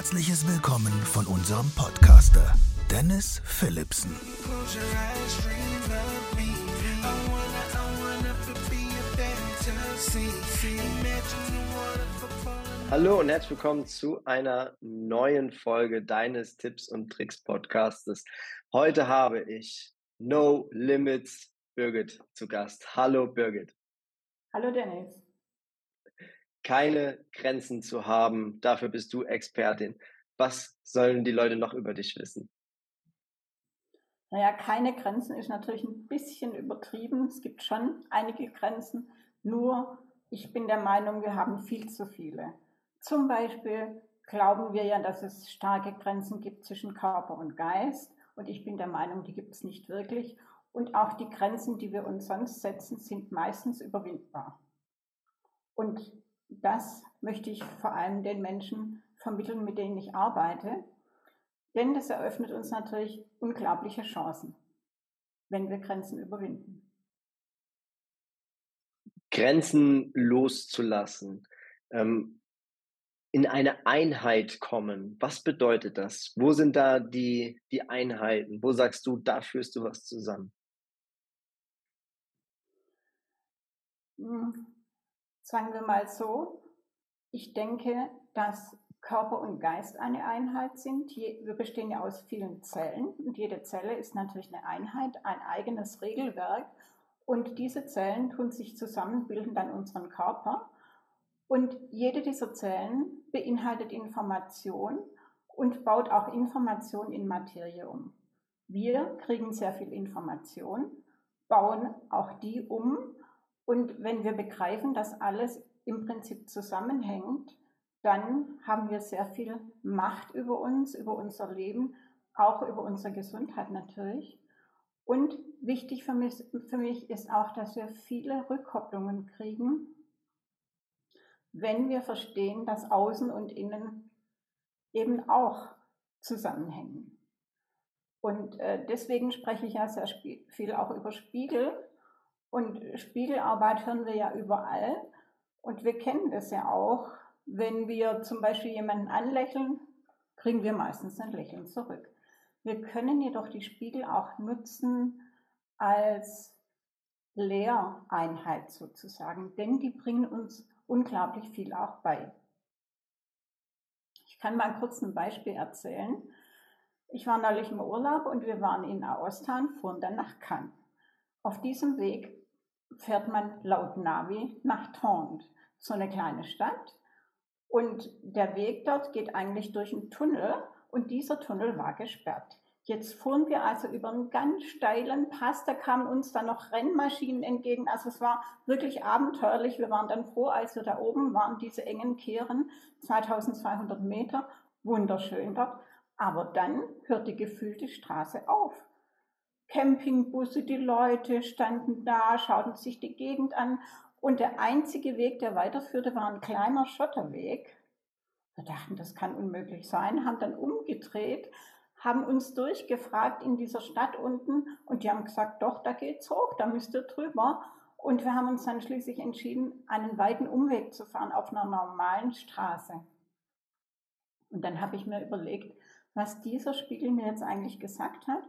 herzliches Willkommen von unserem Podcaster Dennis Philipsen. Hallo und herzlich willkommen zu einer neuen Folge deines Tipps und Tricks Podcastes. Heute habe ich No Limits Birgit zu Gast. Hallo Birgit. Hallo Dennis. Keine Grenzen zu haben, dafür bist du Expertin. Was sollen die Leute noch über dich wissen? Naja, keine Grenzen ist natürlich ein bisschen übertrieben. Es gibt schon einige Grenzen. Nur, ich bin der Meinung, wir haben viel zu viele. Zum Beispiel glauben wir ja, dass es starke Grenzen gibt zwischen Körper und Geist. Und ich bin der Meinung, die gibt es nicht wirklich. Und auch die Grenzen, die wir uns sonst setzen, sind meistens überwindbar. Und das möchte ich vor allem den Menschen vermitteln, mit denen ich arbeite. Denn das eröffnet uns natürlich unglaubliche Chancen, wenn wir Grenzen überwinden. Grenzen loszulassen, ähm, in eine Einheit kommen. Was bedeutet das? Wo sind da die, die Einheiten? Wo sagst du, da führst du was zusammen? Sagen wir mal so, ich denke, dass Körper und Geist eine Einheit sind. Wir bestehen ja aus vielen Zellen und jede Zelle ist natürlich eine Einheit, ein eigenes Regelwerk. Und diese Zellen tun sich zusammen, bilden dann unseren Körper. Und jede dieser Zellen beinhaltet Information und baut auch Information in Materie um. Wir kriegen sehr viel Information, bauen auch die um. Und wenn wir begreifen, dass alles im Prinzip zusammenhängt, dann haben wir sehr viel Macht über uns, über unser Leben, auch über unsere Gesundheit natürlich. Und wichtig für mich, für mich ist auch, dass wir viele Rückkopplungen kriegen, wenn wir verstehen, dass Außen und Innen eben auch zusammenhängen. Und äh, deswegen spreche ich ja sehr viel auch über Spiegel. Und Spiegelarbeit hören wir ja überall. Und wir kennen das ja auch, wenn wir zum Beispiel jemanden anlächeln, kriegen wir meistens ein Lächeln zurück. Wir können jedoch die Spiegel auch nutzen als Lehreinheit sozusagen, denn die bringen uns unglaublich viel auch bei. Ich kann mal kurz ein Beispiel erzählen. Ich war neulich im Urlaub und wir waren in Aostan, fuhren dann nach Cannes. Auf diesem Weg fährt man laut Navi nach Tende, so eine kleine Stadt. Und der Weg dort geht eigentlich durch einen Tunnel und dieser Tunnel war gesperrt. Jetzt fuhren wir also über einen ganz steilen Pass, da kamen uns dann noch Rennmaschinen entgegen. Also es war wirklich abenteuerlich. Wir waren dann froh, als wir da oben waren, diese engen Kehren, 2200 Meter, wunderschön dort. Aber dann hört die gefühlte Straße auf. Campingbusse, die Leute standen da, schauten sich die Gegend an und der einzige Weg, der weiterführte, war ein kleiner Schotterweg. Wir dachten, das kann unmöglich sein, haben dann umgedreht, haben uns durchgefragt in dieser Stadt unten und die haben gesagt, doch, da geht's hoch, da müsst ihr drüber. Und wir haben uns dann schließlich entschieden, einen weiten Umweg zu fahren auf einer normalen Straße. Und dann habe ich mir überlegt, was dieser Spiegel mir jetzt eigentlich gesagt hat.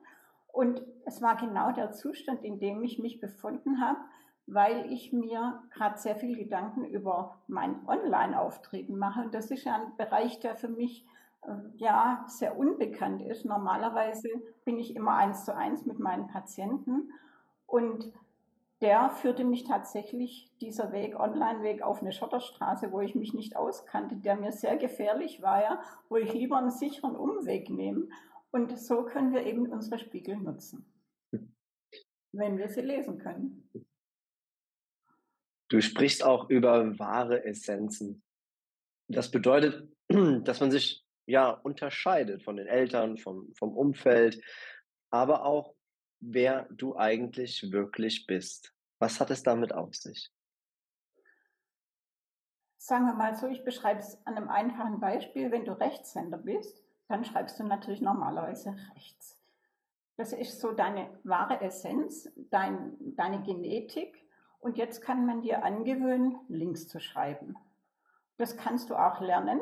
Und es war genau der Zustand, in dem ich mich befunden habe, weil ich mir gerade sehr viel Gedanken über mein Online-Auftreten mache. Und das ist ja ein Bereich, der für mich ähm, ja sehr unbekannt ist. Normalerweise bin ich immer eins zu eins mit meinen Patienten und der führte mich tatsächlich dieser Weg, Online-Weg auf eine Schotterstraße, wo ich mich nicht auskannte, der mir sehr gefährlich war, ja, wo ich lieber einen sicheren Umweg nehme. Und so können wir eben unsere Spiegel nutzen, wenn wir sie lesen können. Du sprichst auch über wahre Essenzen. Das bedeutet, dass man sich ja unterscheidet von den Eltern, vom, vom Umfeld, aber auch wer du eigentlich wirklich bist. Was hat es damit auf sich? Sagen wir mal so, ich beschreibe es an einem einfachen Beispiel. Wenn du Rechtshänder bist, dann schreibst du natürlich normalerweise rechts. Das ist so deine wahre Essenz, dein, deine Genetik und jetzt kann man dir angewöhnen, links zu schreiben. Das kannst du auch lernen,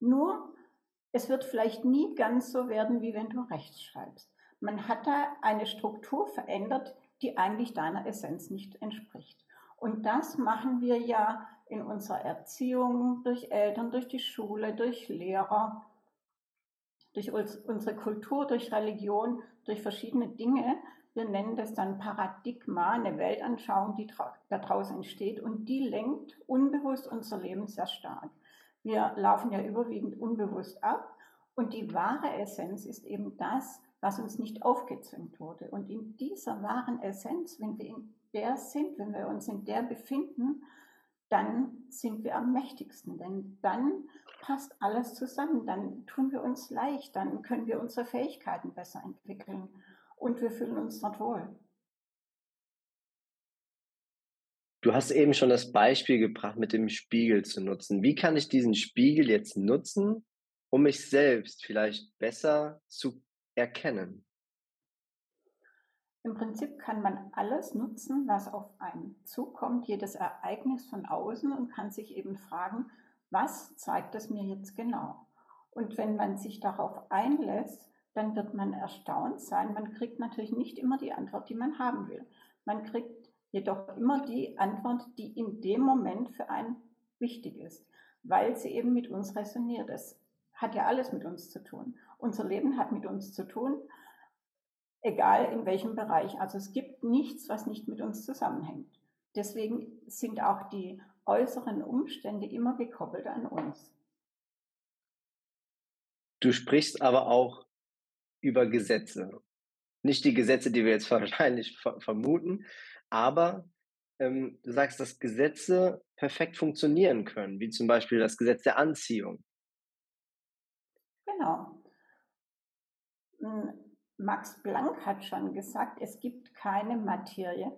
nur es wird vielleicht nie ganz so werden, wie wenn du rechts schreibst. Man hat da eine Struktur verändert, die eigentlich deiner Essenz nicht entspricht. Und das machen wir ja in unserer Erziehung durch Eltern, durch die Schule, durch Lehrer, durch unsere Kultur, durch Religion, durch verschiedene Dinge. Wir nennen das dann Paradigma, eine Weltanschauung, die daraus entsteht und die lenkt unbewusst unser Leben sehr stark. Wir laufen ja überwiegend unbewusst ab und die wahre Essenz ist eben das, was uns nicht aufgezwängt wurde. Und in dieser wahren Essenz, wenn wir in der sind, wenn wir uns in der befinden, dann sind wir am mächtigsten, denn dann passt alles zusammen, dann tun wir uns leicht, dann können wir unsere Fähigkeiten besser entwickeln und wir fühlen uns dort wohl. Du hast eben schon das Beispiel gebracht, mit dem Spiegel zu nutzen. Wie kann ich diesen Spiegel jetzt nutzen, um mich selbst vielleicht besser zu erkennen? Im Prinzip kann man alles nutzen, was auf einen zukommt, jedes Ereignis von außen und kann sich eben fragen, was zeigt es mir jetzt genau? Und wenn man sich darauf einlässt, dann wird man erstaunt sein. Man kriegt natürlich nicht immer die Antwort, die man haben will. Man kriegt jedoch immer die Antwort, die in dem Moment für einen wichtig ist, weil sie eben mit uns resoniert. Es hat ja alles mit uns zu tun. Unser Leben hat mit uns zu tun, egal in welchem Bereich. Also es gibt nichts, was nicht mit uns zusammenhängt. Deswegen sind auch die äußeren Umstände immer gekoppelt an uns. Du sprichst aber auch über Gesetze. Nicht die Gesetze, die wir jetzt wahrscheinlich vermuten, aber ähm, du sagst, dass Gesetze perfekt funktionieren können, wie zum Beispiel das Gesetz der Anziehung. Genau. Hm, Max Planck hat schon gesagt, es gibt keine Materie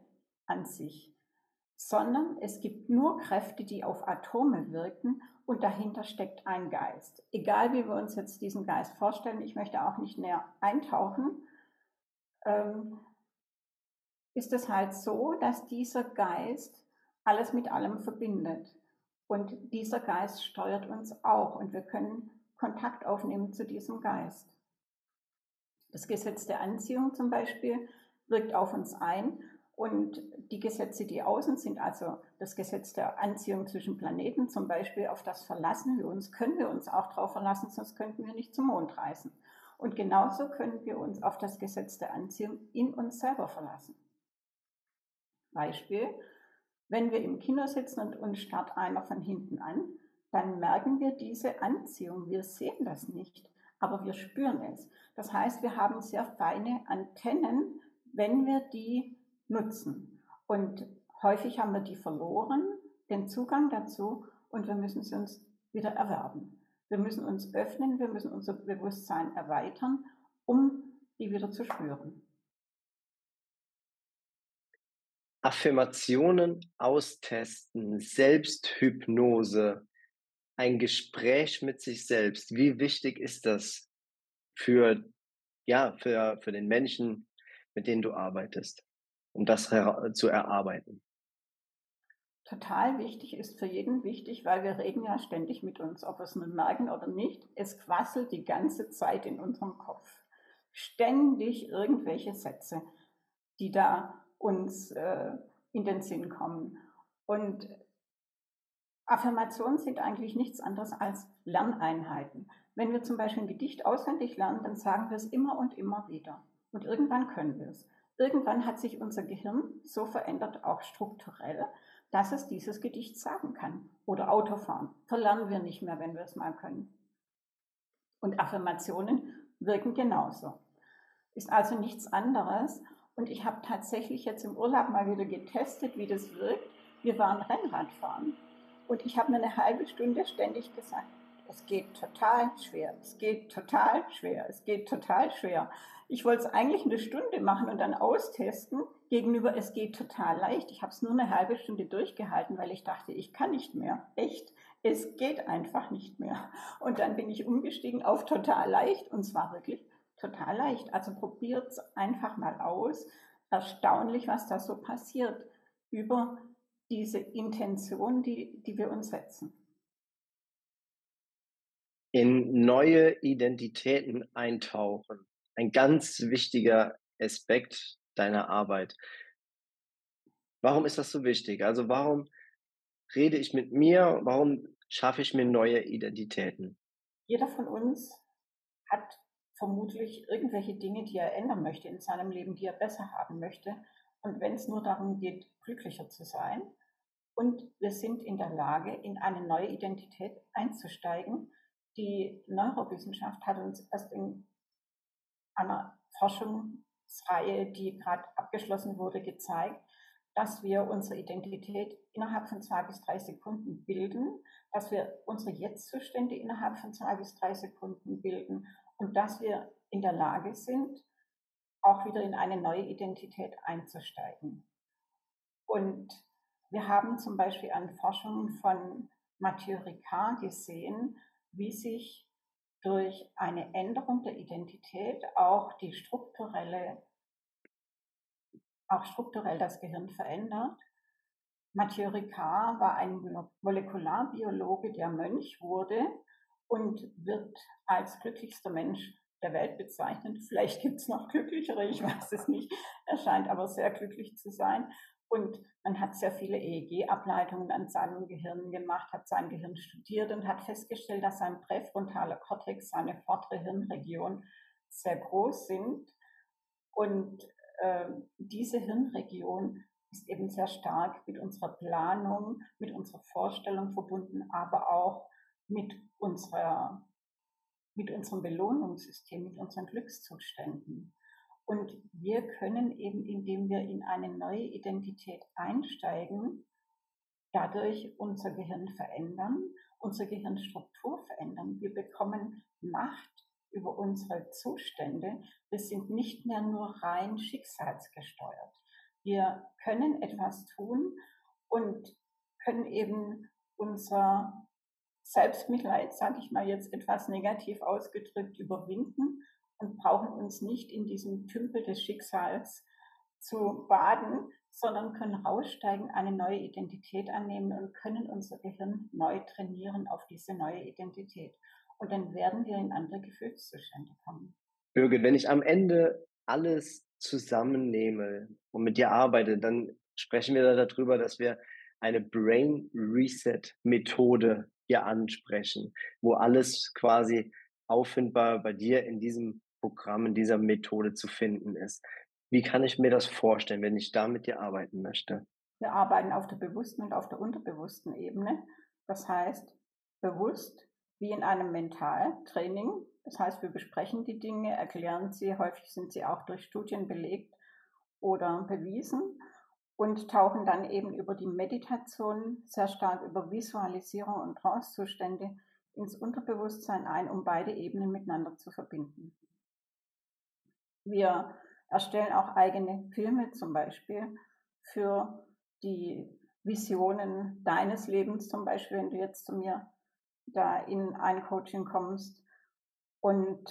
an sich, sondern es gibt nur Kräfte, die auf Atome wirken und dahinter steckt ein Geist. Egal wie wir uns jetzt diesen Geist vorstellen, ich möchte auch nicht näher eintauchen, ähm, ist es halt so, dass dieser Geist alles mit allem verbindet. Und dieser Geist steuert uns auch und wir können Kontakt aufnehmen zu diesem Geist. Das Gesetz der Anziehung zum Beispiel wirkt auf uns ein und die Gesetze, die außen sind, also das Gesetz der Anziehung zwischen Planeten zum Beispiel, auf das verlassen wir uns, können wir uns auch darauf verlassen, sonst könnten wir nicht zum Mond reisen. Und genauso können wir uns auf das Gesetz der Anziehung in uns selber verlassen. Beispiel, wenn wir im Kino sitzen und uns starrt einer von hinten an, dann merken wir diese Anziehung. Wir sehen das nicht, aber wir spüren es. Das heißt, wir haben sehr feine Antennen, wenn wir die nutzen. Und häufig haben wir die verloren, den Zugang dazu, und wir müssen sie uns wieder erwerben. Wir müssen uns öffnen, wir müssen unser Bewusstsein erweitern, um die wieder zu spüren. Affirmationen austesten, Selbsthypnose, ein Gespräch mit sich selbst. Wie wichtig ist das für, ja, für, für den Menschen, mit denen du arbeitest, um das zu erarbeiten? Total wichtig ist für jeden wichtig, weil wir reden ja ständig mit uns, ob wir es nun merken oder nicht. Es quasselt die ganze Zeit in unserem Kopf. Ständig irgendwelche Sätze, die da uns äh, in den Sinn kommen. Und Affirmationen sind eigentlich nichts anderes als Lerneinheiten. Wenn wir zum Beispiel ein Gedicht auswendig lernen, dann sagen wir es immer und immer wieder. Und irgendwann können wir es. Irgendwann hat sich unser Gehirn so verändert, auch strukturell, dass es dieses Gedicht sagen kann. Oder Autofahren. Verlernen wir nicht mehr, wenn wir es mal können. Und Affirmationen wirken genauso. Ist also nichts anderes. Und ich habe tatsächlich jetzt im Urlaub mal wieder getestet, wie das wirkt. Wir waren Rennradfahren und ich habe mir eine halbe Stunde ständig gesagt, es geht total schwer, es geht total schwer, es geht total schwer. Ich wollte es eigentlich eine Stunde machen und dann austesten gegenüber, es geht total leicht. Ich habe es nur eine halbe Stunde durchgehalten, weil ich dachte, ich kann nicht mehr. Echt, es geht einfach nicht mehr. Und dann bin ich umgestiegen auf total leicht und zwar wirklich total leicht. Also probiert es einfach mal aus. Erstaunlich, was da so passiert über diese Intention, die, die wir uns setzen. in neue Identitäten eintauchen. Ein ganz wichtiger Aspekt deiner Arbeit. Warum ist das so wichtig? Also warum rede ich mit mir? Warum schaffe ich mir neue Identitäten? Jeder von uns hat vermutlich irgendwelche Dinge, die er ändern möchte in seinem Leben, die er besser haben möchte. Und wenn es nur darum geht, glücklicher zu sein. Und wir sind in der Lage, in eine neue Identität einzusteigen. Die Neurowissenschaft hat uns erst in einer Forschungsreihe, die gerade abgeschlossen wurde, gezeigt, dass wir unsere Identität innerhalb von zwei bis drei Sekunden bilden, dass wir unsere Jetzt-Zustände innerhalb von zwei bis drei Sekunden bilden und dass wir in der Lage sind, auch wieder in eine neue Identität einzusteigen. Und wir haben zum Beispiel an Forschungen von Mathieu Ricard gesehen, wie sich durch eine Änderung der Identität auch die strukturelle, auch strukturell das Gehirn verändert. Mathieu Ricard war ein Molekularbiologe, der Mönch wurde und wird als glücklichster Mensch der Welt bezeichnet. Vielleicht gibt es noch glücklichere, ich weiß es nicht. Er scheint aber sehr glücklich zu sein. Und man hat sehr viele EEG-Ableitungen an seinem Gehirn gemacht, hat sein Gehirn studiert und hat festgestellt, dass sein präfrontaler Kortex, seine vordere Hirnregion, sehr groß sind. Und äh, diese Hirnregion ist eben sehr stark mit unserer Planung, mit unserer Vorstellung verbunden, aber auch mit unserer, mit unserem Belohnungssystem, mit unseren Glückszuständen. Und wir können eben, indem wir in eine neue Identität einsteigen, dadurch unser Gehirn verändern, unsere Gehirnstruktur verändern. Wir bekommen Macht über unsere Zustände. Wir sind nicht mehr nur rein schicksalsgesteuert. Wir können etwas tun und können eben unser Selbstmitleid, sage ich mal jetzt etwas negativ ausgedrückt, überwinden und brauchen uns nicht in diesem Tümpel des Schicksals zu baden, sondern können raussteigen, eine neue Identität annehmen und können unser Gehirn neu trainieren auf diese neue Identität. Und dann werden wir in andere Gefühlszustände kommen. Birgit, wenn ich am Ende alles zusammennehme und mit dir arbeite, dann sprechen wir darüber, dass wir eine Brain Reset Methode hier ansprechen, wo alles quasi auffindbar bei dir in diesem Programm, in dieser Methode zu finden ist. Wie kann ich mir das vorstellen, wenn ich da mit dir arbeiten möchte? Wir arbeiten auf der bewussten und auf der unterbewussten Ebene. Das heißt, bewusst wie in einem Mentaltraining. Das heißt, wir besprechen die Dinge, erklären sie, häufig sind sie auch durch Studien belegt oder bewiesen und tauchen dann eben über die Meditation sehr stark über Visualisierung und Trancezustände ins Unterbewusstsein ein, um beide Ebenen miteinander zu verbinden. Wir erstellen auch eigene Filme zum Beispiel für die Visionen deines Lebens, zum Beispiel, wenn du jetzt zu mir da in ein Coaching kommst. Und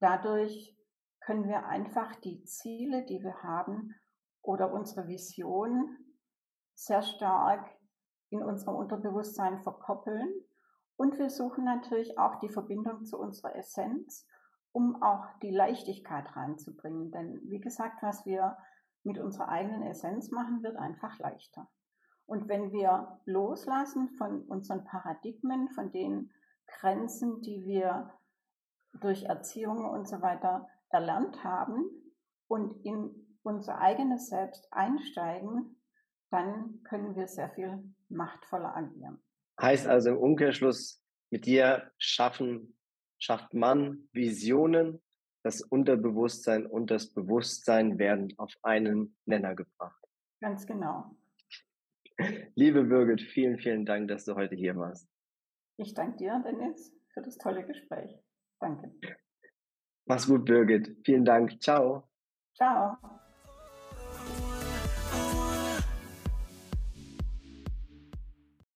dadurch können wir einfach die Ziele, die wir haben, oder unsere Vision sehr stark in unserem Unterbewusstsein verkoppeln. Und wir suchen natürlich auch die Verbindung zu unserer Essenz, um auch die Leichtigkeit reinzubringen. Denn wie gesagt, was wir mit unserer eigenen Essenz machen, wird einfach leichter. Und wenn wir loslassen von unseren Paradigmen, von den Grenzen, die wir durch Erziehung und so weiter erlernt haben und in unser eigenes Selbst einsteigen, dann können wir sehr viel machtvoller agieren. Heißt also im Umkehrschluss, mit dir schaffen, schafft man Visionen, das Unterbewusstsein und das Bewusstsein werden auf einen Nenner gebracht. Ganz genau. Liebe Birgit, vielen, vielen Dank, dass du heute hier warst. Ich danke dir, Dennis, für das tolle Gespräch. Danke. Mach's gut, Birgit. Vielen Dank. Ciao. Ciao.